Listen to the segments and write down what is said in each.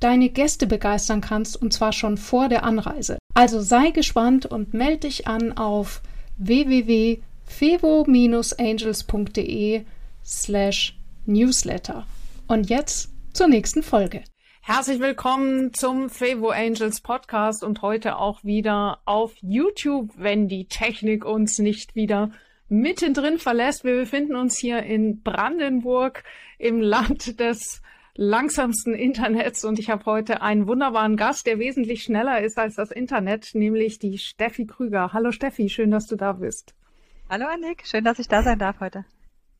deine Gäste begeistern kannst, und zwar schon vor der Anreise. Also sei gespannt und melde dich an auf www.fevo-angels.de slash newsletter. Und jetzt zur nächsten Folge. Herzlich willkommen zum Fevo Angels Podcast und heute auch wieder auf YouTube, wenn die Technik uns nicht wieder mittendrin verlässt. Wir befinden uns hier in Brandenburg im Land des langsamsten Internets und ich habe heute einen wunderbaren Gast, der wesentlich schneller ist als das Internet, nämlich die Steffi Krüger. Hallo Steffi, schön, dass du da bist. Hallo Annik, schön, dass ich da sein darf heute.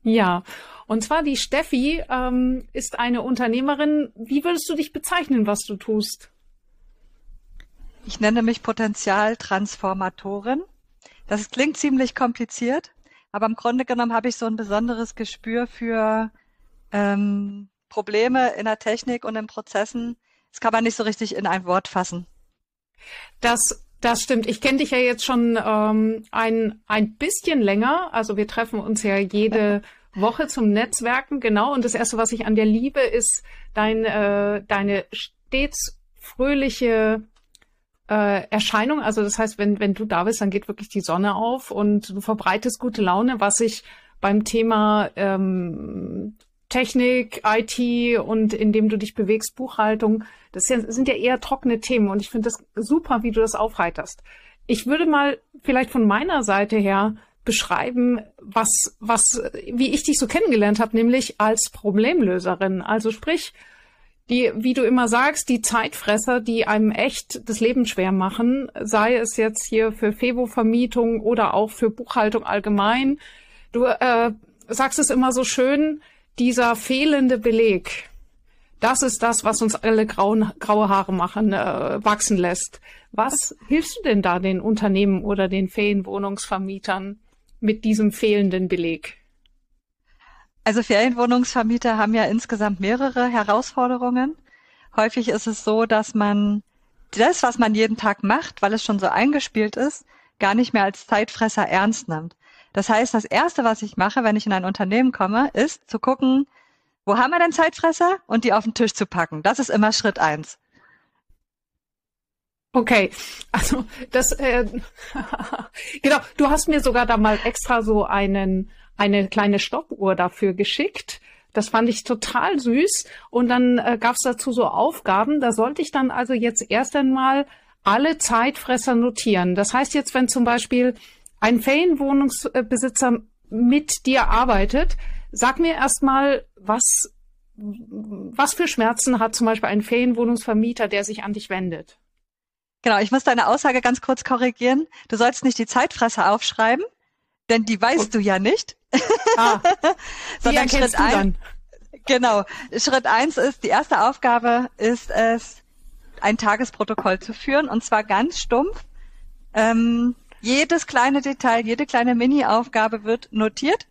Ja, und zwar die Steffi ähm, ist eine Unternehmerin. Wie würdest du dich bezeichnen, was du tust? Ich nenne mich Potenzialtransformatorin. Das klingt ziemlich kompliziert, aber im Grunde genommen habe ich so ein besonderes Gespür für ähm, Probleme in der Technik und in Prozessen. Das kann man nicht so richtig in ein Wort fassen. Das das stimmt. Ich kenne dich ja jetzt schon ähm, ein, ein bisschen länger. Also wir treffen uns ja jede Woche zum Netzwerken, genau. Und das Erste, was ich an dir liebe, ist dein, äh, deine stets fröhliche äh, Erscheinung. Also das heißt, wenn, wenn du da bist, dann geht wirklich die Sonne auf und du verbreitest gute Laune, was ich beim Thema ähm, Technik, IT und in dem du dich bewegst, Buchhaltung, das sind ja eher trockene Themen und ich finde das super, wie du das aufheiterst. Ich würde mal vielleicht von meiner Seite her beschreiben, was, was, wie ich dich so kennengelernt habe, nämlich als Problemlöserin. Also sprich, die, wie du immer sagst, die Zeitfresser, die einem echt das Leben schwer machen, sei es jetzt hier für Fevo-Vermietung oder auch für Buchhaltung allgemein. Du äh, sagst es immer so schön, dieser fehlende Beleg, das ist das, was uns alle grauen, graue Haare machen, äh, wachsen lässt. Was hilfst du denn da den Unternehmen oder den Ferienwohnungsvermietern mit diesem fehlenden Beleg? Also Ferienwohnungsvermieter haben ja insgesamt mehrere Herausforderungen. Häufig ist es so, dass man das, was man jeden Tag macht, weil es schon so eingespielt ist, gar nicht mehr als Zeitfresser ernst nimmt. Das heißt, das Erste, was ich mache, wenn ich in ein Unternehmen komme, ist zu gucken, wo haben wir denn Zeitfresser und die auf den Tisch zu packen. Das ist immer Schritt eins. Okay, also das äh, genau. Du hast mir sogar da mal extra so einen eine kleine Stoppuhr dafür geschickt. Das fand ich total süß. Und dann äh, gab es dazu so Aufgaben. Da sollte ich dann also jetzt erst einmal alle Zeitfresser notieren. Das heißt jetzt, wenn zum Beispiel ein Ferienwohnungsbesitzer mit dir arbeitet, sag mir erstmal, was, was für Schmerzen hat zum Beispiel ein Ferienwohnungsvermieter, der sich an dich wendet? Genau, ich muss deine Aussage ganz kurz korrigieren. Du sollst nicht die Zeitfresser aufschreiben, denn die weißt du ja nicht. Ah, Sondern Schritt eins. Genau. Schritt eins ist, die erste Aufgabe ist es, ein Tagesprotokoll zu führen und zwar ganz stumpf. Ähm, jedes kleine Detail, jede kleine Mini-Aufgabe wird notiert.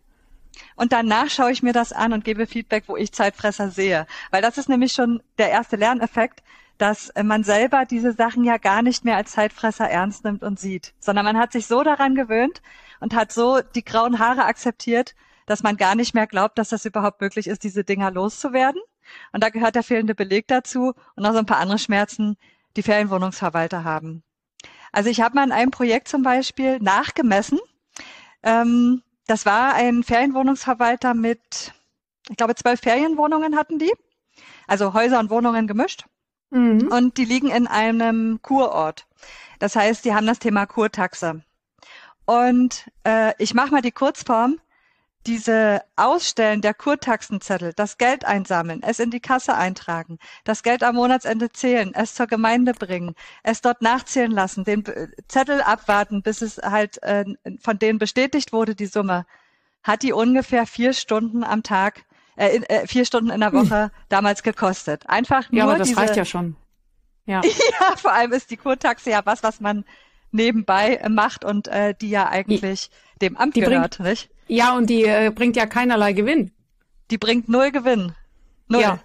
Und danach schaue ich mir das an und gebe Feedback, wo ich Zeitfresser sehe. Weil das ist nämlich schon der erste Lerneffekt, dass man selber diese Sachen ja gar nicht mehr als Zeitfresser ernst nimmt und sieht, sondern man hat sich so daran gewöhnt und hat so die grauen Haare akzeptiert, dass man gar nicht mehr glaubt, dass das überhaupt möglich ist, diese Dinger loszuwerden. Und da gehört der fehlende Beleg dazu und noch so ein paar andere Schmerzen, die Ferienwohnungsverwalter haben. Also ich habe mal in einem Projekt zum Beispiel nachgemessen. Ähm, das war ein Ferienwohnungsverwalter mit, ich glaube, zwölf Ferienwohnungen hatten die. Also Häuser und Wohnungen gemischt. Mhm. Und die liegen in einem Kurort. Das heißt, die haben das Thema Kurtaxe. Und äh, ich mache mal die Kurzform diese Ausstellen der Kurtaxenzettel, das Geld einsammeln, es in die Kasse eintragen, das Geld am Monatsende zählen, es zur Gemeinde bringen, es dort nachzählen lassen, den Zettel abwarten, bis es halt äh, von denen bestätigt wurde, die Summe, hat die ungefähr vier Stunden am Tag, äh, äh, vier Stunden in der Woche hm. damals gekostet. Einfach nur ja, aber das diese, reicht ja schon. Ja. ja, vor allem ist die Kurtaxe ja was, was man nebenbei macht und äh, die ja eigentlich die, dem Amt gehört, bringt, nicht? Ja, und die äh, bringt ja keinerlei Gewinn. Die bringt null Gewinn. Null. Ja.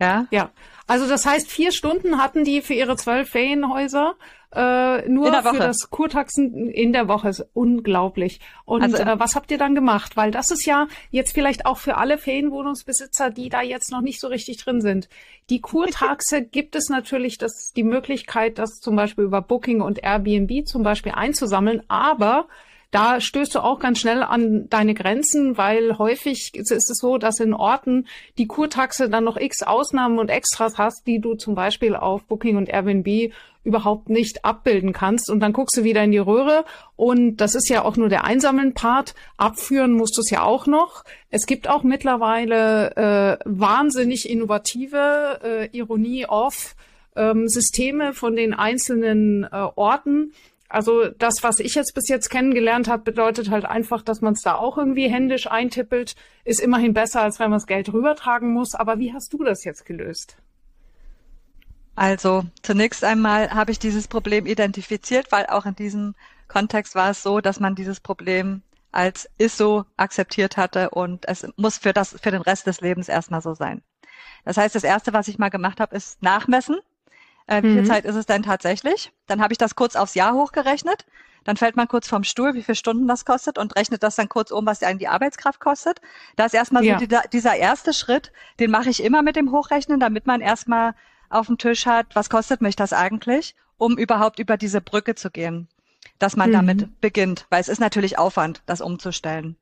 Ja. Ja. Also das heißt, vier Stunden hatten die für ihre zwölf Ferienhäuser äh, nur für das Kurtaxen in der Woche. Ist unglaublich. Und also, äh, was habt ihr dann gemacht? Weil das ist ja jetzt vielleicht auch für alle Ferienwohnungsbesitzer, die da jetzt noch nicht so richtig drin sind. Die Kurtaxe gibt es natürlich das, die Möglichkeit, das zum Beispiel über Booking und Airbnb zum Beispiel einzusammeln, aber da stößt du auch ganz schnell an deine Grenzen, weil häufig ist es so, dass in Orten die Kurtaxe dann noch x Ausnahmen und Extras hast, die du zum Beispiel auf Booking und Airbnb überhaupt nicht abbilden kannst. Und dann guckst du wieder in die Röhre und das ist ja auch nur der einsammeln Part. Abführen musst du es ja auch noch. Es gibt auch mittlerweile äh, wahnsinnig innovative äh, Ironie off ähm, Systeme von den einzelnen äh, Orten, also das, was ich jetzt bis jetzt kennengelernt habe, bedeutet halt einfach, dass man es da auch irgendwie händisch eintippelt. Ist immerhin besser, als wenn man das Geld rübertragen muss. Aber wie hast du das jetzt gelöst? Also zunächst einmal habe ich dieses Problem identifiziert, weil auch in diesem Kontext war es so, dass man dieses Problem als ist so akzeptiert hatte und es muss für das für den Rest des Lebens erstmal so sein. Das heißt, das erste, was ich mal gemacht habe, ist nachmessen äh, wie mhm. viel Zeit ist es denn tatsächlich? Dann habe ich das kurz aufs Jahr hochgerechnet. Dann fällt man kurz vom Stuhl, wie viele Stunden das kostet und rechnet das dann kurz um, was einen die Arbeitskraft kostet. Da ist erstmal ja. so die, dieser erste Schritt, den mache ich immer mit dem Hochrechnen, damit man erstmal auf dem Tisch hat, was kostet mich das eigentlich, um überhaupt über diese Brücke zu gehen, dass man mhm. damit beginnt, weil es ist natürlich Aufwand, das umzustellen.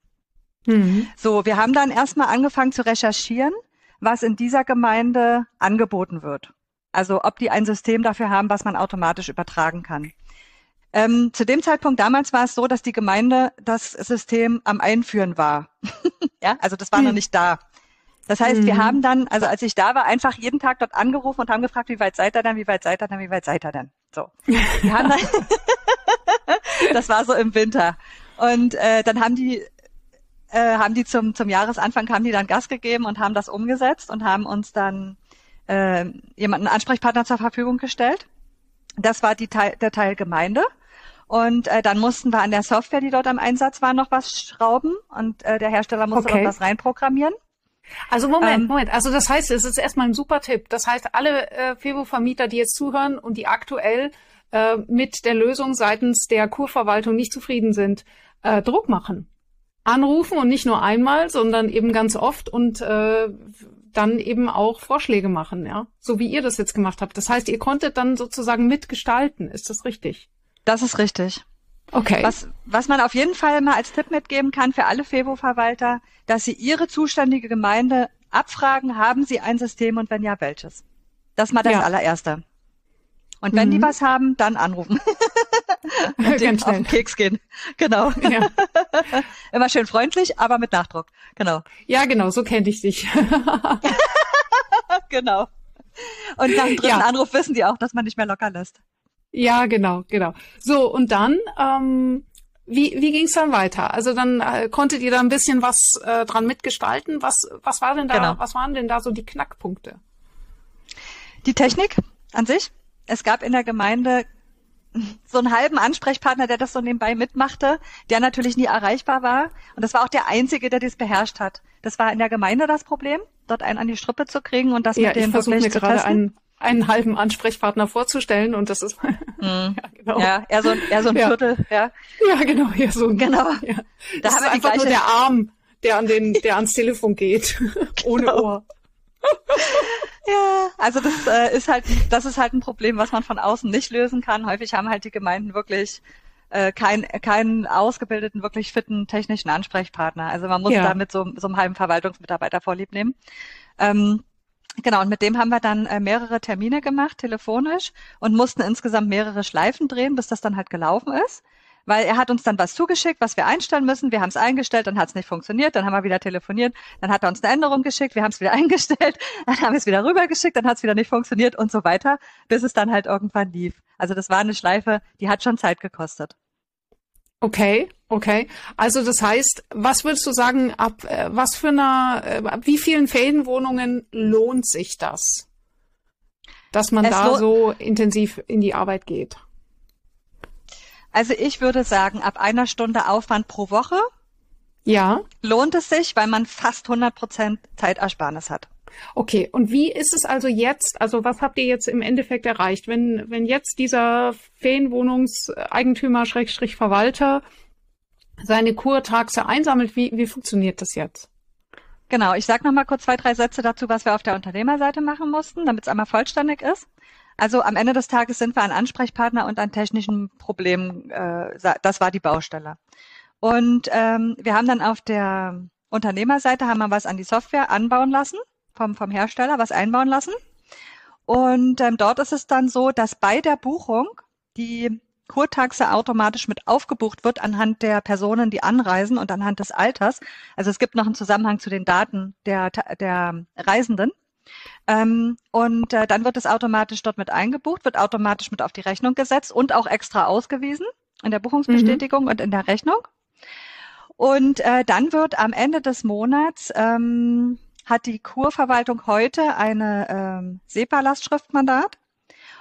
Mhm. So, wir haben dann erstmal angefangen zu recherchieren, was in dieser Gemeinde angeboten wird. Also ob die ein System dafür haben, was man automatisch übertragen kann. Ähm, zu dem Zeitpunkt damals war es so, dass die Gemeinde das System am Einführen war. ja, also das war hm. noch nicht da. Das heißt, hm. wir haben dann, also als ich da war, einfach jeden Tag dort angerufen und haben gefragt, wie weit seid ihr denn, wie weit seid ihr denn, wie weit seid ihr denn? So. Wir haben dann das war so im Winter. Und äh, dann haben die äh, haben die zum, zum Jahresanfang haben die dann Gas gegeben und haben das umgesetzt und haben uns dann äh, jemanden Ansprechpartner zur Verfügung gestellt. Das war die Teil, der Teil Gemeinde. Und äh, dann mussten wir an der Software, die dort am Einsatz war, noch was schrauben und äh, der Hersteller musste okay. noch was reinprogrammieren. Also Moment, ähm, Moment. Also das heißt, es ist erstmal ein super Tipp. Das heißt, alle äh, Fevo-Vermieter, die jetzt zuhören und die aktuell äh, mit der Lösung seitens der Kurverwaltung nicht zufrieden sind, äh, Druck machen. Anrufen und nicht nur einmal, sondern eben ganz oft und äh, dann eben auch Vorschläge machen, ja, so wie ihr das jetzt gemacht habt. Das heißt, ihr konntet dann sozusagen mitgestalten. Ist das richtig? Das ist richtig. Okay. Was, was man auf jeden Fall mal als Tipp mitgeben kann für alle FEBO-Verwalter, dass sie ihre zuständige Gemeinde abfragen, haben sie ein System und wenn ja, welches? Das mal das ja. allererste. Und wenn mhm. die was haben, dann anrufen. und Ganz auf den Keks gehen. Genau. Ja. Immer schön freundlich, aber mit Nachdruck. Genau. Ja, genau, so kenne ich dich. genau. Und nach dem dritten ja. Anruf wissen die auch, dass man nicht mehr locker lässt. Ja, genau, genau. So, und dann, ähm, wie, wie ging es dann weiter? Also dann äh, konntet ihr da ein bisschen was äh, dran mitgestalten. Was, was war denn da, genau. was waren denn da so die Knackpunkte? Die Technik an sich. Es gab in der Gemeinde so einen halben Ansprechpartner, der das so nebenbei mitmachte, der natürlich nie erreichbar war. Und das war auch der Einzige, der das beherrscht hat. Das war in der Gemeinde das Problem, dort einen an die Strippe zu kriegen und das ja, mit dem ich wirklich mir zu gerade testen. Einen, einen halben Ansprechpartner vorzustellen und das ist mm. ja, genau. ja eher so, eher so ein ja. Viertel, ja. Ja, genau, eher so ein, genau. Ja. Das, das ist einfach nur der Arm, der an den, der ans Telefon geht, ohne genau. Ohr. Ja, also das äh, ist halt, das ist halt ein Problem, was man von außen nicht lösen kann. Häufig haben halt die Gemeinden wirklich äh, keinen keinen ausgebildeten, wirklich fitten technischen Ansprechpartner. Also man muss ja. da mit so, so einem halben Verwaltungsmitarbeiter vorlieb nehmen. Ähm, Genau, und mit dem haben wir dann äh, mehrere Termine gemacht, telefonisch, und mussten insgesamt mehrere Schleifen drehen, bis das dann halt gelaufen ist weil er hat uns dann was zugeschickt, was wir einstellen müssen. Wir haben es eingestellt, dann hat es nicht funktioniert, dann haben wir wieder telefoniert, dann hat er uns eine Änderung geschickt, wir haben es wieder eingestellt, dann haben wir es wieder rübergeschickt, dann hat es wieder nicht funktioniert und so weiter, bis es dann halt irgendwann lief. Also das war eine Schleife, die hat schon Zeit gekostet. Okay, okay. Also das heißt, was würdest du sagen, ab äh, was für einer, äh, ab wie vielen Ferienwohnungen lohnt sich das? dass man es da so intensiv in die Arbeit geht? Also ich würde sagen, ab einer Stunde Aufwand pro Woche ja. lohnt es sich, weil man fast 100 Prozent Zeitersparnis hat. Okay, und wie ist es also jetzt? Also was habt ihr jetzt im Endeffekt erreicht? Wenn, wenn jetzt dieser Ferienwohnungseigentümer, Schrägstrich Verwalter, seine Kurtaxe einsammelt, wie, wie funktioniert das jetzt? Genau, ich sage nochmal kurz zwei, drei Sätze dazu, was wir auf der Unternehmerseite machen mussten, damit es einmal vollständig ist. Also am Ende des Tages sind wir ein Ansprechpartner und an technischen Problemen, äh, das war die Baustelle. Und ähm, wir haben dann auf der Unternehmerseite haben wir was an die Software anbauen lassen, vom, vom Hersteller was einbauen lassen. Und ähm, dort ist es dann so, dass bei der Buchung die Kurtaxe automatisch mit aufgebucht wird anhand der Personen, die anreisen und anhand des Alters. Also es gibt noch einen Zusammenhang zu den Daten der, der Reisenden. Ähm, und äh, dann wird es automatisch dort mit eingebucht, wird automatisch mit auf die Rechnung gesetzt und auch extra ausgewiesen in der Buchungsbestätigung mhm. und in der Rechnung. Und äh, dann wird am Ende des Monats ähm, hat die Kurverwaltung heute eine ähm, SEPA-Lastschriftmandat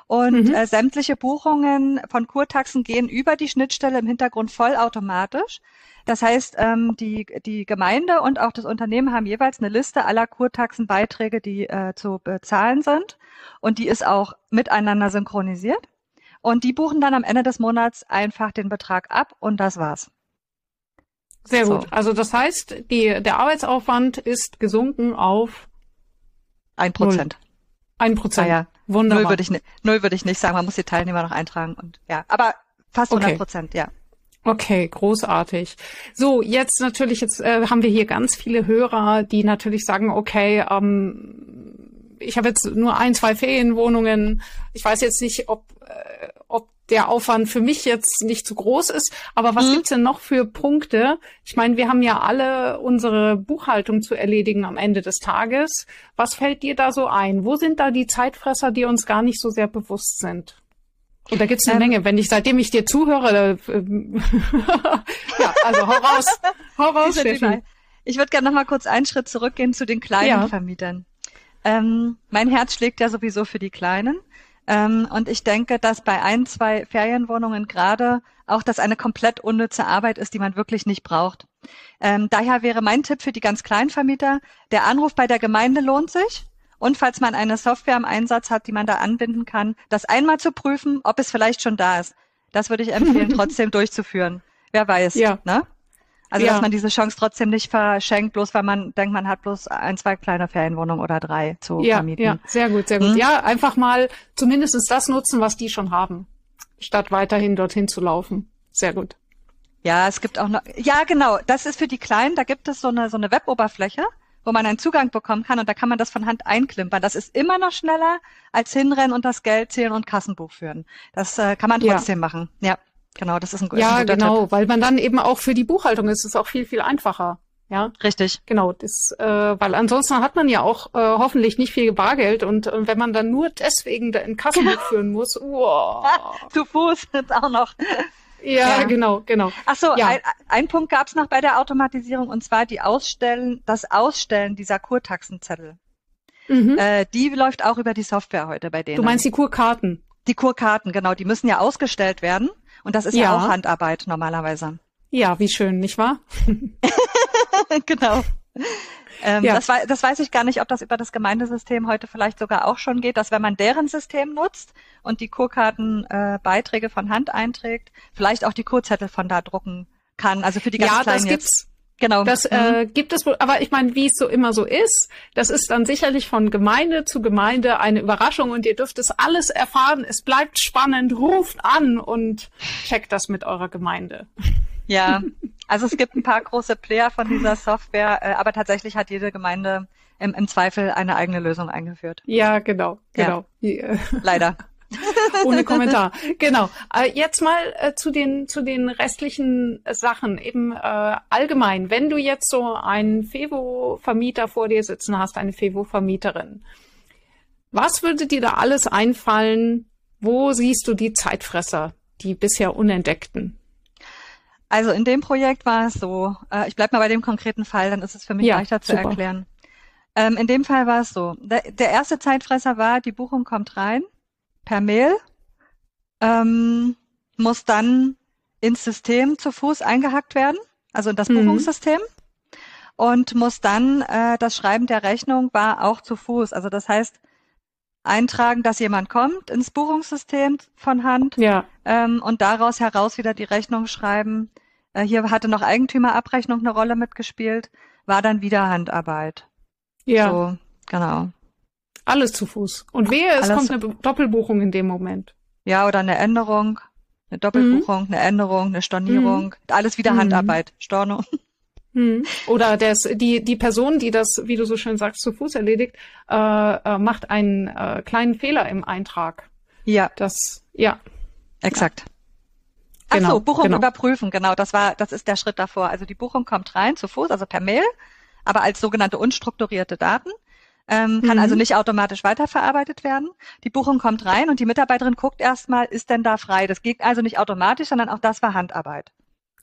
und mhm. äh, sämtliche Buchungen von Kurtaxen gehen über die Schnittstelle im Hintergrund vollautomatisch. Das heißt, ähm, die, die Gemeinde und auch das Unternehmen haben jeweils eine Liste aller Kurtaxenbeiträge, die äh, zu bezahlen sind. Und die ist auch miteinander synchronisiert. Und die buchen dann am Ende des Monats einfach den Betrag ab und das war's. Sehr so. gut. Also das heißt, die, der Arbeitsaufwand ist gesunken auf ein Prozent. Ein Prozent. Ah, ja. Wunderbar. Null würde ich, null würde ich nicht sagen. Man muss die Teilnehmer noch eintragen und ja, aber fast 100 Prozent, okay. ja. Okay, großartig. So, jetzt natürlich, jetzt äh, haben wir hier ganz viele Hörer, die natürlich sagen, okay, ähm, ich habe jetzt nur ein, zwei Ferienwohnungen. Ich weiß jetzt nicht, ob, äh, ob der Aufwand für mich jetzt nicht zu groß ist. Aber was mhm. gibt's denn noch für Punkte? Ich meine, wir haben ja alle unsere Buchhaltung zu erledigen am Ende des Tages. Was fällt dir da so ein? Wo sind da die Zeitfresser, die uns gar nicht so sehr bewusst sind? Und da gibt's eine ähm, Menge. Wenn ich, seitdem ich dir zuhöre, äh, ja, also hau raus, hau raus, Steffi. Ich würde gerne noch mal kurz einen Schritt zurückgehen zu den kleinen ja. Vermietern. Ähm, mein Herz schlägt ja sowieso für die Kleinen. Ähm, und ich denke, dass bei ein, zwei Ferienwohnungen gerade auch das eine komplett unnütze Arbeit ist, die man wirklich nicht braucht. Ähm, daher wäre mein Tipp für die ganz kleinen Vermieter, der Anruf bei der Gemeinde lohnt sich. Und falls man eine Software im Einsatz hat, die man da anbinden kann, das einmal zu prüfen, ob es vielleicht schon da ist. Das würde ich empfehlen, trotzdem durchzuführen. Wer weiß. Ja. Ne? Also ja. dass man diese Chance trotzdem nicht verschenkt, bloß weil man denkt, man hat bloß ein, zwei kleine Ferienwohnungen oder drei zu ja, vermieten. Ja, sehr gut, sehr gut. Hm? Ja, einfach mal zumindestens das nutzen, was die schon haben, statt weiterhin dorthin zu laufen. Sehr gut. Ja, es gibt auch noch, ja genau, das ist für die Kleinen, da gibt es so eine, so eine Weboberfläche, wo man einen Zugang bekommen kann und da kann man das von Hand einklimpern. Das ist immer noch schneller als hinrennen und das Geld zählen und Kassenbuch führen. Das äh, kann man trotzdem ja. machen. Ja. Genau, das ist ein, ja, ein guter genau, Tipp. weil man dann eben auch für die Buchhaltung ist es auch viel viel einfacher. Ja, richtig. Genau, das, äh, weil ansonsten hat man ja auch äh, hoffentlich nicht viel Bargeld und äh, wenn man dann nur deswegen da in Kassen genau. führen muss, wow. zu Fuß jetzt auch noch. Ja, ja, genau, genau. Ach so, ja. ein, ein Punkt gab es noch bei der Automatisierung und zwar die Ausstellen, das Ausstellen dieser Kurtaxenzettel. Mhm. Äh, die läuft auch über die Software heute bei denen. Du meinst die Kurkarten? Die Kurkarten, genau, die müssen ja ausgestellt werden. Und das ist ja, ja auch Handarbeit normalerweise. Ja, wie schön, nicht wahr? genau. Ähm, ja. das, das weiß ich gar nicht, ob das über das Gemeindesystem heute vielleicht sogar auch schon geht, dass wenn man deren System nutzt und die Kurkartenbeiträge äh, von Hand einträgt, vielleicht auch die Kurzettel von da drucken kann. Also für die ganz ja, Kleinen das gibt's. Genau. Das äh, mhm. gibt es wohl, aber ich meine, wie es so immer so ist, das ist dann sicherlich von Gemeinde zu Gemeinde eine Überraschung und ihr dürft es alles erfahren. Es bleibt spannend, ruft an und checkt das mit eurer Gemeinde. Ja, also es gibt ein paar große Player von dieser Software, äh, aber tatsächlich hat jede Gemeinde im, im Zweifel eine eigene Lösung eingeführt. Ja, genau, genau. Ja. Leider. Ohne Kommentar. Genau. Äh, jetzt mal äh, zu den zu den restlichen Sachen. Eben äh, allgemein, wenn du jetzt so einen Fevo-Vermieter vor dir sitzen hast, eine Fevo-Vermieterin, was würde dir da alles einfallen? Wo siehst du die Zeitfresser, die bisher unentdeckten? Also in dem Projekt war es so, äh, ich bleib mal bei dem konkreten Fall, dann ist es für mich ja, leichter zu super. erklären. Ähm, in dem Fall war es so. Der, der, erste Zeitfresser war, die Buchung kommt rein per Mail, ähm, muss dann ins System zu Fuß eingehackt werden, also in das mhm. Buchungssystem und muss dann äh, das Schreiben der Rechnung war auch zu Fuß. Also das heißt, eintragen, dass jemand kommt ins Buchungssystem von Hand ja. ähm, und daraus heraus wieder die Rechnung schreiben. Äh, hier hatte noch Eigentümerabrechnung eine Rolle mitgespielt, war dann wieder Handarbeit. Ja. So, genau. Alles zu Fuß. Und wehe, es Alles kommt eine Doppelbuchung in dem Moment. Ja, oder eine Änderung, eine Doppelbuchung, mhm. eine Änderung, eine Stornierung, mhm. alles wieder mhm. Handarbeit, Storno. Hm. Oder das, die, die Person, die das, wie du so schön sagst, zu Fuß erledigt, äh, äh, macht einen äh, kleinen Fehler im Eintrag. Ja. Das, ja. Exakt. Ach genau, so, Buchung genau. überprüfen, genau, das war, das ist der Schritt davor. Also die Buchung kommt rein zu Fuß, also per Mail, aber als sogenannte unstrukturierte Daten, ähm, kann mhm. also nicht automatisch weiterverarbeitet werden. Die Buchung kommt rein und die Mitarbeiterin guckt erstmal, ist denn da frei? Das geht also nicht automatisch, sondern auch das war Handarbeit.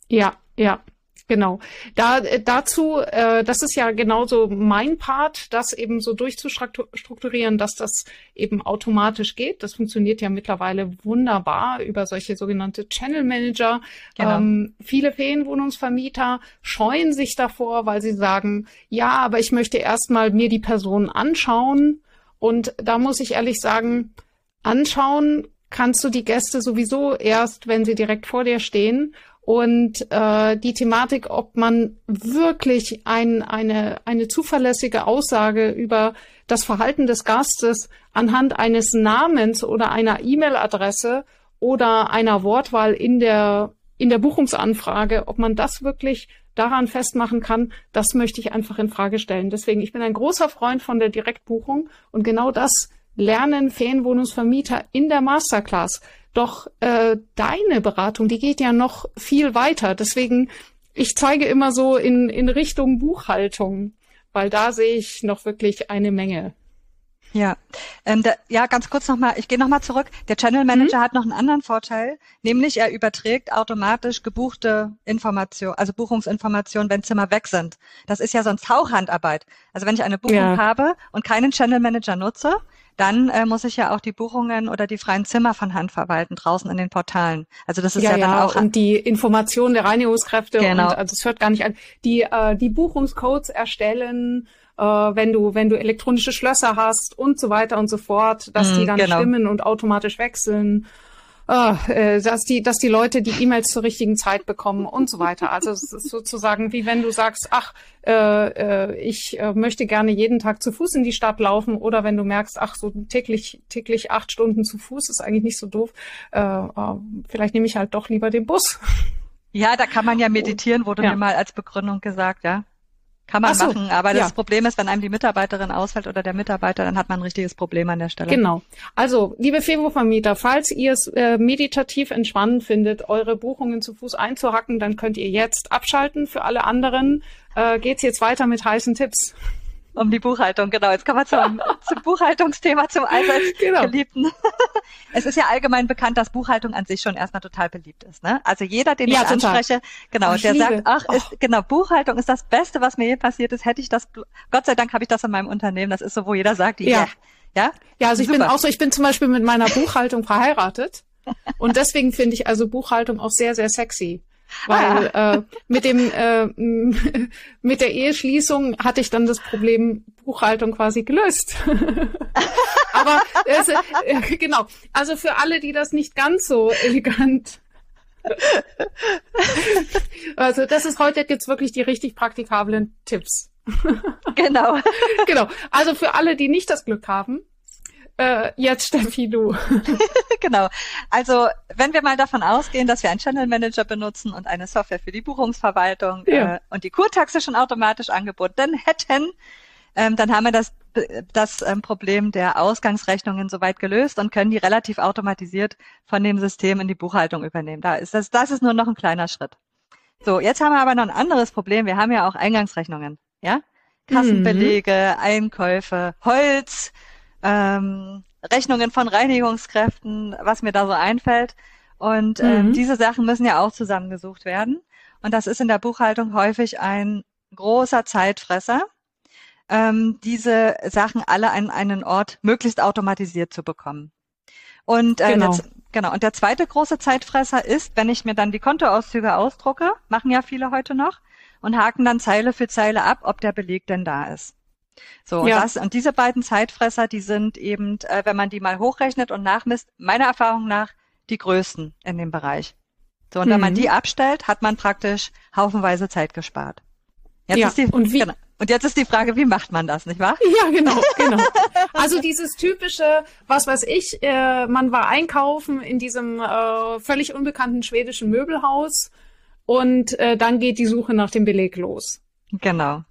Ja, ja. Genau. Da, äh, dazu, äh, das ist ja genauso mein Part, das eben so durchzustrukturieren, dass das eben automatisch geht. Das funktioniert ja mittlerweile wunderbar über solche sogenannte Channel Manager. Genau. Ähm, viele Ferienwohnungsvermieter scheuen sich davor, weil sie sagen, ja, aber ich möchte erstmal mir die Person anschauen. Und da muss ich ehrlich sagen, anschauen kannst du die Gäste sowieso erst, wenn sie direkt vor dir stehen und äh, die Thematik, ob man wirklich ein, eine, eine zuverlässige Aussage über das Verhalten des Gastes anhand eines Namens oder einer E-Mail-Adresse oder einer Wortwahl in der, in der Buchungsanfrage, ob man das wirklich daran festmachen kann, das möchte ich einfach in Frage stellen. Deswegen, ich bin ein großer Freund von der Direktbuchung und genau das lernen Ferienwohnungsvermieter in der Masterclass. Doch äh, deine Beratung, die geht ja noch viel weiter. Deswegen, ich zeige immer so in, in Richtung Buchhaltung, weil da sehe ich noch wirklich eine Menge. Ja, ähm, da, ja, ganz kurz nochmal, ich gehe nochmal zurück. Der Channel Manager mhm. hat noch einen anderen Vorteil, nämlich er überträgt automatisch gebuchte Information, also Buchungsinformationen, wenn Zimmer weg sind. Das ist ja sonst Hauchhandarbeit. Also wenn ich eine Buchung ja. habe und keinen Channel Manager nutze, dann äh, muss ich ja auch die Buchungen oder die freien Zimmer von Hand verwalten draußen in den Portalen. Also das ist ja, ja dann auch und die Information der Reinigungskräfte genau. und also es hört gar nicht an. Die äh, die Buchungscodes erstellen äh, wenn du, wenn du elektronische Schlösser hast und so weiter und so fort, dass mm, die dann genau. stimmen und automatisch wechseln äh, dass die, dass die Leute die E-Mails zur richtigen Zeit bekommen und so weiter. Also es ist sozusagen wie wenn du sagst, ach, äh, äh, ich äh, möchte gerne jeden Tag zu Fuß in die Stadt laufen oder wenn du merkst, ach, so täglich, täglich acht Stunden zu Fuß ist eigentlich nicht so doof. Äh, äh, vielleicht nehme ich halt doch lieber den Bus. Ja, da kann man ja meditieren, wurde ja. mir mal als Begründung gesagt, ja. Kann man so, machen, aber ja. das Problem ist, wenn einem die Mitarbeiterin ausfällt oder der Mitarbeiter, dann hat man ein richtiges Problem an der Stelle. Genau. Also, liebe Fevo-Vermieter, falls ihr es äh, meditativ entspannend findet, eure Buchungen zu Fuß einzuhacken, dann könnt ihr jetzt abschalten. Für alle anderen äh, geht's jetzt weiter mit heißen Tipps um die Buchhaltung, genau. Jetzt kommen wir zum, zum Buchhaltungsthema, zum allseits genau. geliebten. es ist ja allgemein bekannt, dass Buchhaltung an sich schon erstmal total beliebt ist. Ne? Also jeder, den ja, ich total. anspreche, genau, oh, der liebe. sagt, ach, ist, oh. genau, Buchhaltung ist das Beste, was mir je passiert ist. Hätte ich das, Gott sei Dank habe ich das in meinem Unternehmen. Das ist so, wo jeder sagt, ja. Yeah. Ja, ja also ich Super. bin auch so, ich bin zum Beispiel mit meiner Buchhaltung verheiratet. Und deswegen finde ich also Buchhaltung auch sehr, sehr sexy. Weil ah. äh, mit dem äh, mit der Eheschließung hatte ich dann das Problem Buchhaltung quasi gelöst. Aber es, äh, genau. Also für alle, die das nicht ganz so elegant also das ist heute jetzt wirklich die richtig praktikablen Tipps. Genau. genau. Also für alle, die nicht das Glück haben, äh, jetzt Steffi, du. genau. Also wenn wir mal davon ausgehen, dass wir einen Channel Manager benutzen und eine Software für die Buchungsverwaltung ja. äh, und die Kurtaxe schon automatisch angeboten hätten, ähm, dann haben wir das, das ähm, Problem der Ausgangsrechnungen soweit gelöst und können die relativ automatisiert von dem System in die Buchhaltung übernehmen. Da ist das, das ist nur noch ein kleiner Schritt. So, jetzt haben wir aber noch ein anderes Problem. Wir haben ja auch Eingangsrechnungen, ja? Kassenbelege, mhm. Einkäufe, Holz, ähm, Rechnungen von Reinigungskräften, was mir da so einfällt. Und ähm, mhm. diese Sachen müssen ja auch zusammengesucht werden. Und das ist in der Buchhaltung häufig ein großer Zeitfresser. ähm, diese Sachen alle an einen Ort möglichst automatisiert zu bekommen. Und äh, genau. Der, genau. Und der zweite große Zeitfresser ist, wenn ich mir dann die Kontoauszüge ausdrucke, machen ja viele heute noch, und haken dann Zeile für Zeile ab, ob der Beleg denn da ist. So, ja. und, das, und diese beiden Zeitfresser, die sind eben, äh, wenn man die mal hochrechnet und nachmisst, meiner Erfahrung nach die größten in dem Bereich. So, und mhm. wenn man mhm. die abstellt, hat man praktisch haufenweise Zeit gespart. Jetzt ja, ist die, und wie, genau. Und jetzt ist die Frage, wie macht man das, nicht wahr? Ja, genau, genau. Also dieses typische, was weiß ich, äh, man war einkaufen in diesem äh, völlig unbekannten schwedischen Möbelhaus und äh, dann geht die Suche nach dem Beleg los. Genau.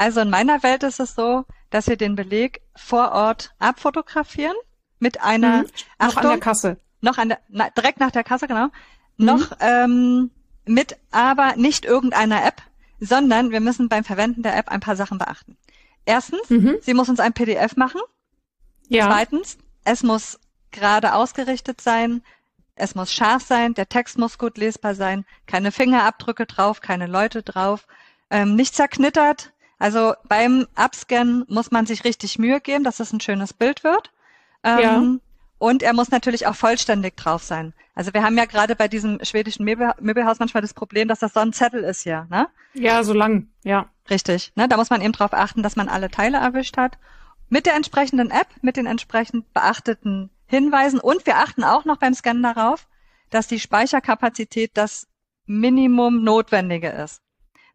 Also in meiner Welt ist es so, dass wir den Beleg vor Ort abfotografieren mit einer mhm. Achtung, noch an der Kasse. Noch an der, na, direkt nach der Kasse, genau. Mhm. Noch ähm, mit aber nicht irgendeiner App, sondern wir müssen beim Verwenden der App ein paar Sachen beachten. Erstens, mhm. sie muss uns ein PDF machen. Ja. Zweitens, es muss gerade ausgerichtet sein. Es muss scharf sein, der Text muss gut lesbar sein, keine Fingerabdrücke drauf, keine Leute drauf, ähm, nicht zerknittert. Also beim Abscannen muss man sich richtig Mühe geben, dass es ein schönes Bild wird. Ähm, ja. Und er muss natürlich auch vollständig drauf sein. Also wir haben ja gerade bei diesem schwedischen Möbel, Möbelhaus manchmal das Problem, dass das so ein Zettel ist hier, ne? Ja, so lang, ja. Richtig. Ne? Da muss man eben darauf achten, dass man alle Teile erwischt hat. Mit der entsprechenden App, mit den entsprechend beachteten Hinweisen und wir achten auch noch beim Scannen darauf, dass die Speicherkapazität das Minimum Notwendige ist.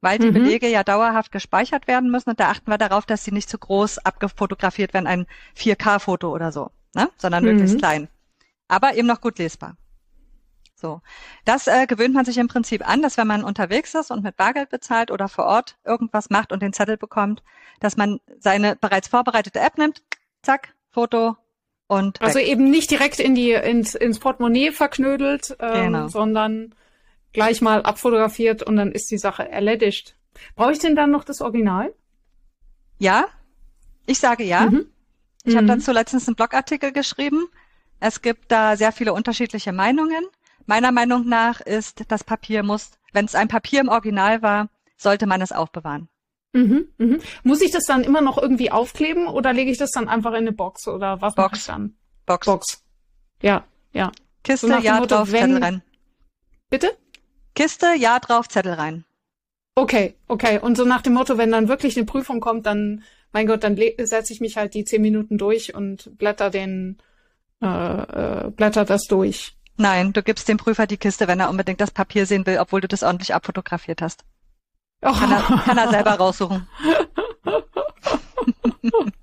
Weil die mhm. Belege ja dauerhaft gespeichert werden müssen und da achten wir darauf, dass sie nicht zu groß abgefotografiert werden, ein 4K-Foto oder so ne? sondern mhm. möglichst klein. Aber eben noch gut lesbar. So. Das äh, gewöhnt man sich im Prinzip an, dass wenn man unterwegs ist und mit Bargeld bezahlt oder vor Ort irgendwas macht und den Zettel bekommt, dass man seine bereits vorbereitete App nimmt, zack, Foto und. Also weg. eben nicht direkt in die, ins, ins Portemonnaie verknödelt, ähm, genau. sondern gleich mal abfotografiert und dann ist die Sache erledigt. Brauche ich denn dann noch das Original? Ja, ich sage ja. Mhm. Ich mhm. habe dazu letztens einen Blogartikel geschrieben. Es gibt da sehr viele unterschiedliche Meinungen. Meiner Meinung nach ist das Papier muss, wenn es ein Papier im Original war, sollte man es aufbewahren. Mhm, mhm. Muss ich das dann immer noch irgendwie aufkleben oder lege ich das dann einfach in eine Box oder was Box. ich dann? Box. Box. Ja, ja. Kiste, so ja Motto, drauf, wenn... Rein. Bitte? Kiste, ja drauf, Zettel rein. Okay, okay. Und so nach dem Motto, wenn dann wirklich eine Prüfung kommt, dann mein Gott, dann setze ich mich halt die zehn Minuten durch und blätter den, äh, äh, blätter das durch. Nein, du gibst dem Prüfer die Kiste, wenn er unbedingt das Papier sehen will, obwohl du das ordentlich abfotografiert hast. Oh. Kann, er, kann er selber raussuchen.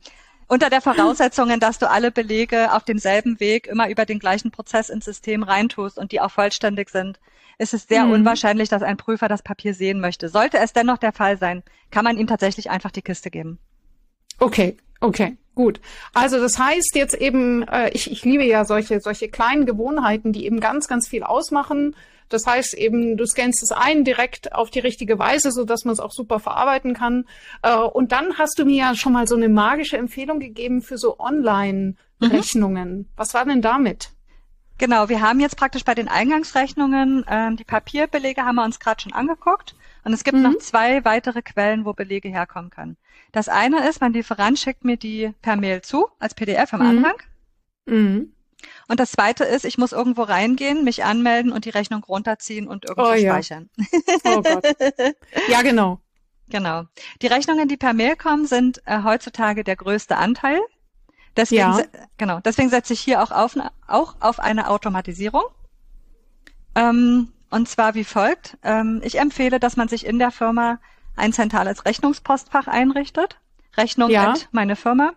Unter der Voraussetzung, dass du alle Belege auf demselben Weg immer über den gleichen Prozess ins System reintust und die auch vollständig sind, ist es sehr mhm. unwahrscheinlich, dass ein Prüfer das Papier sehen möchte. Sollte es dennoch der Fall sein, kann man ihm tatsächlich einfach die Kiste geben. Okay, okay. Gut. Also das heißt jetzt eben, äh, ich, ich liebe ja solche, solche kleinen Gewohnheiten, die eben ganz, ganz viel ausmachen. Das heißt eben, du scannst es ein direkt auf die richtige Weise, so dass man es auch super verarbeiten kann. Äh, und dann hast du mir ja schon mal so eine magische Empfehlung gegeben für so Online-Rechnungen. Mhm. Was war denn damit? Genau, wir haben jetzt praktisch bei den Eingangsrechnungen, ähm, die Papierbelege haben wir uns gerade schon angeguckt. Und es gibt mhm. noch zwei weitere Quellen, wo Belege herkommen können. Das eine ist, mein Lieferant schickt mir die per Mail zu, als PDF im mhm. Anhang. Mhm. Und das zweite ist, ich muss irgendwo reingehen, mich anmelden und die Rechnung runterziehen und irgendwo oh, speichern. Oh Gott. Ja, genau. Genau. Die Rechnungen, die per Mail kommen, sind äh, heutzutage der größte Anteil. Deswegen, ja. genau, deswegen setze ich hier auch auf, auch auf eine Automatisierung. Ähm, und zwar wie folgt. Ähm, ich empfehle, dass man sich in der Firma ein zentrales Rechnungspostfach einrichtet. Rechnung ja. meine Firma.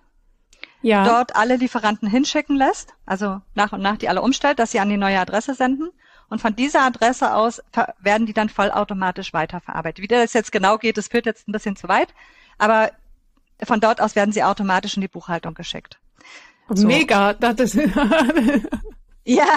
Ja. Dort alle Lieferanten hinschicken lässt, also nach und nach die alle umstellt, dass sie an die neue Adresse senden. Und von dieser Adresse aus werden die dann vollautomatisch weiterverarbeitet. Wie das jetzt genau geht, das führt jetzt ein bisschen zu weit, aber von dort aus werden sie automatisch in die Buchhaltung geschickt. So. Mega, das ist Ja.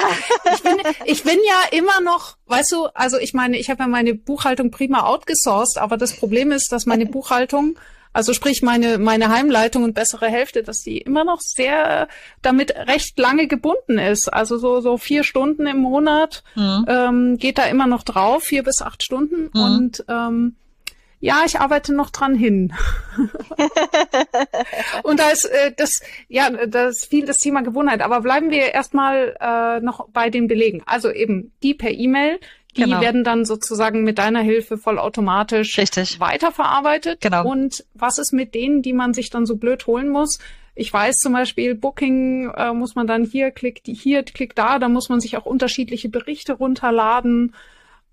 ich, bin, ich bin ja immer noch, weißt du, also ich meine, ich habe ja meine Buchhaltung prima outgesourced, aber das Problem ist, dass meine Buchhaltung, also sprich meine, meine Heimleitung und bessere Hälfte, dass die immer noch sehr damit recht lange gebunden ist. Also so, so vier Stunden im Monat mhm. ähm, geht da immer noch drauf, vier bis acht Stunden. Mhm. Und ähm, Ja, ich arbeite noch dran hin. und da ist äh, das, ja, das viel das Thema Gewohnheit. Aber bleiben wir erstmal äh, noch bei den Belegen. Also eben die per E-Mail, die genau. werden dann sozusagen mit deiner Hilfe vollautomatisch Richtig. weiterverarbeitet. Genau. Und was ist mit denen, die man sich dann so blöd holen muss? Ich weiß zum Beispiel, Booking äh, muss man dann hier, klick hier, klick da, da muss man sich auch unterschiedliche Berichte runterladen.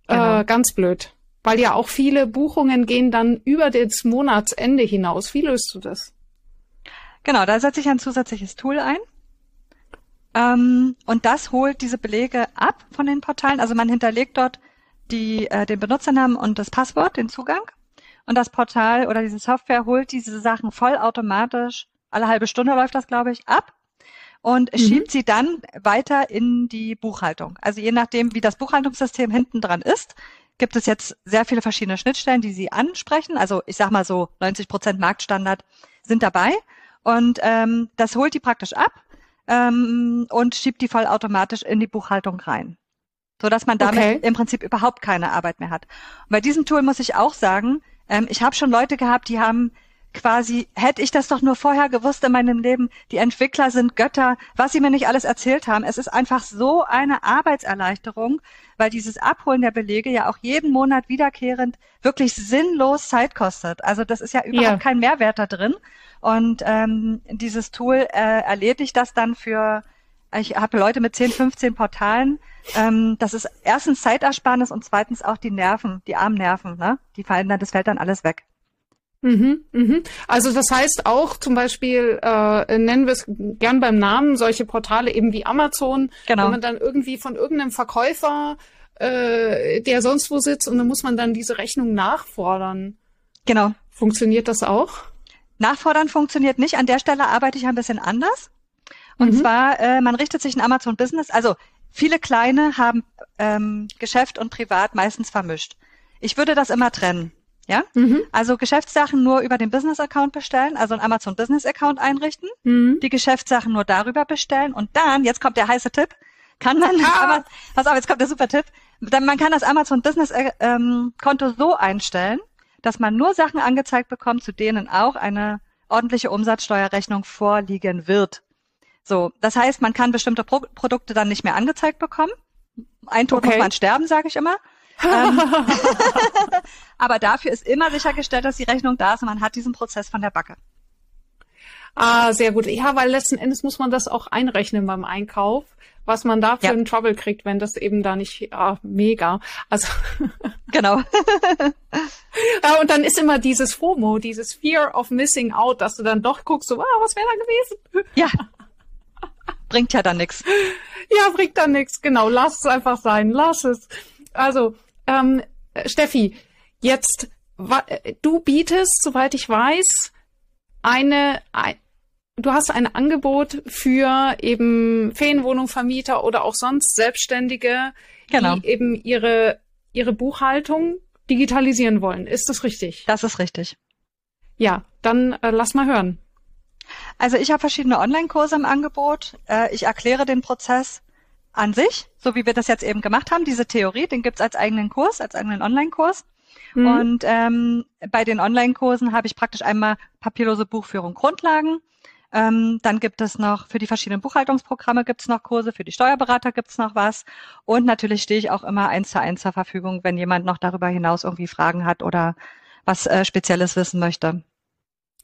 Genau. Äh, ganz blöd. Weil ja auch viele Buchungen gehen dann über das Monatsende hinaus. Wie löst du das? Genau, da setze ich ein zusätzliches Tool ein. Ähm, und das holt diese Belege ab von den Portalen. Also man hinterlegt dort die, äh, den Benutzernamen und das Passwort, den Zugang. Und das Portal oder diese Software holt diese Sachen vollautomatisch, alle halbe Stunde läuft das, glaube ich, ab und mhm. schiebt sie dann weiter in die Buchhaltung. Also je nachdem, wie das Buchhaltungssystem hinten dran ist, gibt es jetzt sehr viele verschiedene Schnittstellen, die Sie ansprechen. Also ich sage mal so 90 Prozent Marktstandard sind dabei. Und ähm, das holt die praktisch ab ähm, und schiebt die vollautomatisch in die Buchhaltung rein. So dass man damit okay. im Prinzip überhaupt keine Arbeit mehr hat. Und bei diesem Tool muss ich auch sagen, ähm, ich habe schon Leute gehabt, die haben quasi, hätte ich das doch nur vorher gewusst in meinem Leben, die Entwickler sind Götter, was sie mir nicht alles erzählt haben. Es ist einfach so eine Arbeitserleichterung, weil dieses Abholen der Belege ja auch jeden Monat wiederkehrend wirklich sinnlos Zeit kostet. Also das ist ja überhaupt ja. kein Mehrwert da drin. Und ähm, dieses Tool äh, erledigt das dann für, ich habe Leute mit 10, 15 Portalen. Ähm, das ist erstens Zeitersparnis und zweitens auch die Nerven, die armen Nerven, ne? Die fallen dann, das fällt dann alles weg. Mhm, mhm. Also das heißt auch zum Beispiel, äh, nennen wir es gern beim Namen, solche Portale eben wie Amazon, genau. wenn man dann irgendwie von irgendeinem Verkäufer, äh, der sonst wo sitzt und dann muss man dann diese Rechnung nachfordern. Genau. Funktioniert das auch? Nachfordern funktioniert nicht. An der Stelle arbeite ich ein bisschen anders. Und mhm. zwar, äh, man richtet sich in Amazon Business, also viele kleine haben ähm, Geschäft und Privat meistens vermischt. Ich würde das immer trennen. Ja? Mhm. Also Geschäftssachen nur über den Business-Account bestellen, also einen Amazon Business-Account einrichten, mhm. die Geschäftssachen nur darüber bestellen und dann, jetzt kommt der heiße Tipp, kann man, ah. aber, pass auf, jetzt kommt der super Tipp, dann, man kann das Amazon Business-Konto so einstellen, dass man nur Sachen angezeigt bekommt, zu denen auch eine ordentliche Umsatzsteuerrechnung vorliegen wird. So, das heißt, man kann bestimmte Pro Produkte dann nicht mehr angezeigt bekommen. Ein Tod okay. muss man sterben, sage ich immer. Ähm, aber dafür ist immer sichergestellt, dass die Rechnung da ist und man hat diesen Prozess von der Backe. Ah, sehr gut. Ja, weil letzten Endes muss man das auch einrechnen beim Einkauf, was man da für ja. einen Trouble kriegt, wenn das eben da nicht, ah, mega. Also. genau. ja, und dann ist immer dieses FOMO, dieses Fear of Missing Out, dass du dann doch guckst, so, ah, was wäre da gewesen? Ja. Bringt ja dann nichts. Ja, bringt dann nichts. Genau. Lass es einfach sein. Lass es. Also, ähm, Steffi, jetzt, du bietest, soweit ich weiß, eine, ein, du hast ein Angebot für eben Ferienwohnungsvermieter oder auch sonst Selbstständige, genau. die eben ihre, ihre Buchhaltung digitalisieren wollen. Ist das richtig? Das ist richtig. Ja, dann äh, lass mal hören. Also ich habe verschiedene Online-Kurse im Angebot. Äh, ich erkläre den Prozess an sich, so wie wir das jetzt eben gemacht haben, diese Theorie, den gibt's als eigenen Kurs, als eigenen Online-Kurs. Mhm. Und ähm, bei den Online-Kursen habe ich praktisch einmal papierlose Buchführung Grundlagen. Ähm, dann gibt es noch für die verschiedenen Buchhaltungsprogramme gibt's noch Kurse, für die Steuerberater gibt's noch was. Und natürlich stehe ich auch immer eins zu eins zur Verfügung, wenn jemand noch darüber hinaus irgendwie Fragen hat oder was äh, Spezielles wissen möchte.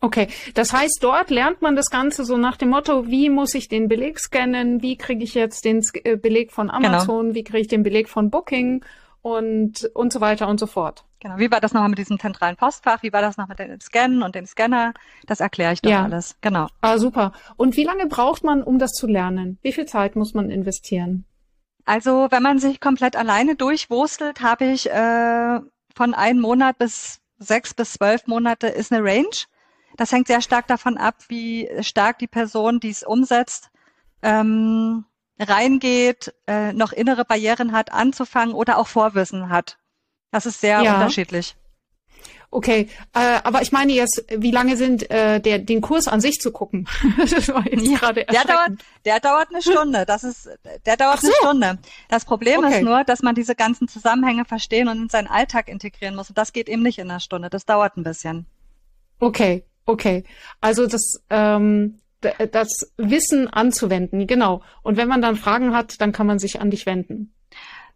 Okay, das heißt, dort lernt man das Ganze so nach dem Motto, wie muss ich den Beleg scannen, wie kriege ich jetzt den äh, Beleg von genau. Amazon, genau. wie kriege ich den Beleg von Booking und, und so weiter und so fort. Genau, wie war das nochmal mit diesem zentralen Postfach, wie war das noch mit dem Scannen und dem Scanner, das erkläre ich doch ja. alles, genau. Ah, super. Und wie lange braucht man, um das zu lernen? Wie viel Zeit muss man investieren? Also, wenn man sich komplett alleine durchwurstelt, habe ich äh, von einem Monat bis sechs bis zwölf Monate ist eine Range. Das hängt sehr stark davon ab, wie stark die Person, die es umsetzt, ähm, reingeht, äh, noch innere Barrieren hat, anzufangen oder auch Vorwissen hat. Das ist sehr ja. unterschiedlich. Okay, äh, aber ich meine jetzt, wie lange sind äh, der den Kurs an sich zu gucken? das war jetzt ja, gerade der dauert, der dauert eine Stunde. Das ist, der dauert so. eine Stunde. Das Problem okay. ist nur, dass man diese ganzen Zusammenhänge verstehen und in seinen Alltag integrieren muss. Und das geht eben nicht in einer Stunde. Das dauert ein bisschen. Okay, okay. Also das ähm, das Wissen anzuwenden, genau. Und wenn man dann Fragen hat, dann kann man sich an dich wenden.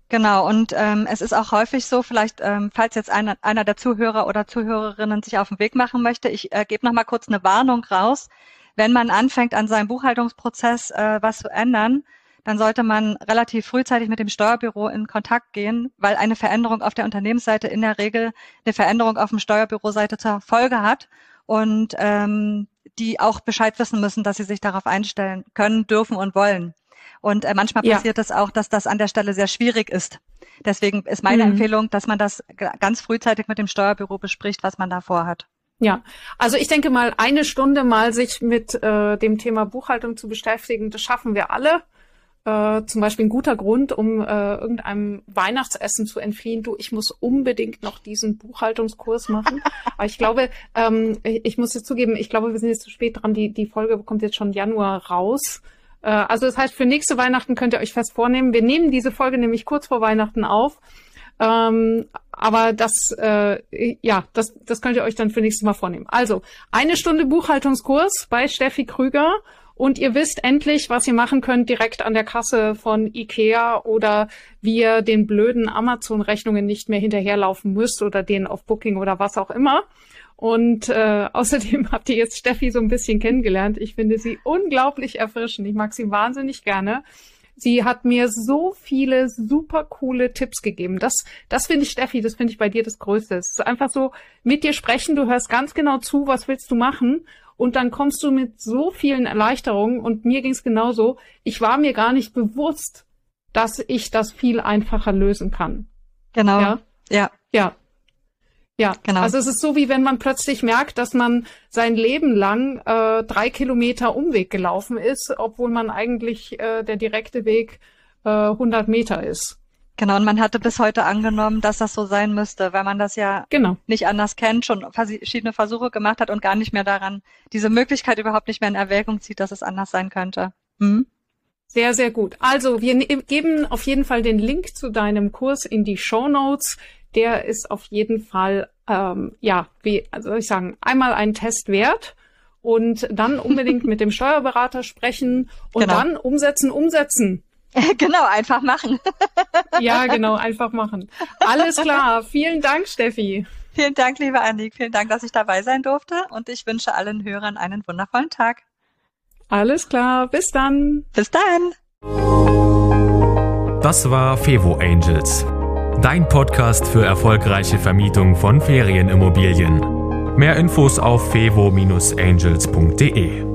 Genau, und ähm, es ist auch häufig so, vielleicht, ähm, falls jetzt einer, einer der Zuhörer oder Zuhörerinnen sich auf den Weg machen möchte, ich äh, gebe noch mal kurz eine Warnung raus. Wenn man anfängt, an seinem Buchhaltungsprozess äh, was zu ändern, dann sollte man relativ frühzeitig mit dem Steuerbüro in Kontakt gehen, weil eine Veränderung auf der Unternehmensseite in der Regel eine Veränderung auf dem Steuerbüroseite zur Folge hat und ähm, die auch Bescheid wissen müssen, dass sie sich darauf einstellen können, dürfen und wollen. Und äh, manchmal ja. passiert es auch, dass das an der Stelle sehr schwierig ist. Deswegen ist meine mhm. Empfehlung, dass man das ganz frühzeitig mit dem Steuerbüro bespricht, was man da vorhat. Ja, also ich denke mal, eine Stunde mal sich mit äh, dem Thema Buchhaltung zu beschäftigen, das schaffen wir alle. Äh, zum Beispiel ein guter Grund, um äh, irgendeinem Weihnachtsessen zu entfliehen. Du, ich muss unbedingt noch diesen Buchhaltungskurs machen. Aber ich glaube, ähm, ich muss jetzt zugeben, ich glaube, wir sind jetzt zu spät dran. Die, die Folge kommt jetzt schon Januar raus. Äh, also das heißt, für nächste Weihnachten könnt ihr euch fest vornehmen. Wir nehmen diese Folge nämlich kurz vor Weihnachten auf. Ähm, aber das, äh, ja, das, das könnt ihr euch dann für nächstes Mal vornehmen. Also, eine Stunde Buchhaltungskurs bei Steffi Krüger und ihr wisst endlich, was ihr machen könnt direkt an der Kasse von Ikea oder wie ihr den blöden Amazon-Rechnungen nicht mehr hinterherlaufen müsst oder den auf Booking oder was auch immer. Und äh, außerdem habt ihr jetzt Steffi so ein bisschen kennengelernt. Ich finde sie unglaublich erfrischend. Ich mag sie wahnsinnig gerne. Sie hat mir so viele super coole Tipps gegeben. Das, das finde ich, Steffi, das finde ich bei dir das Größte. Es ist einfach so, mit dir sprechen, du hörst ganz genau zu, was willst du machen? Und dann kommst du mit so vielen Erleichterungen und mir ging es genauso. Ich war mir gar nicht bewusst, dass ich das viel einfacher lösen kann. Genau. Ja. Ja. ja. Ja, genau. Also es ist so, wie wenn man plötzlich merkt, dass man sein Leben lang äh, drei Kilometer Umweg gelaufen ist, obwohl man eigentlich äh, der direkte Weg äh, 100 Meter ist. Genau, und man hatte bis heute angenommen, dass das so sein müsste, weil man das ja genau. nicht anders kennt, schon verschiedene Versuche gemacht hat und gar nicht mehr daran, diese Möglichkeit überhaupt nicht mehr in Erwägung zieht, dass es anders sein könnte. Hm? Sehr, sehr gut. Also, wir ne-, geben auf jeden Fall den Link zu deinem Kurs in die Show Notes der ist auf jeden Fall, ähm, ja, wie also soll ich sagen, einmal einen Test wert und dann unbedingt mit dem Steuerberater sprechen und genau. dann umsetzen, umsetzen. Genau, einfach machen. ja, genau, einfach machen. Alles klar. Vielen Dank, Steffi. Vielen Dank, liebe Annik. Vielen Dank, dass ich dabei sein durfte und ich wünsche allen Hörern einen wundervollen Tag. Alles klar. Bis dann. Bis dann. Das war Fevo Angels dein Podcast für erfolgreiche Vermietung von Ferienimmobilien. Mehr Infos auf fevo-angels.de.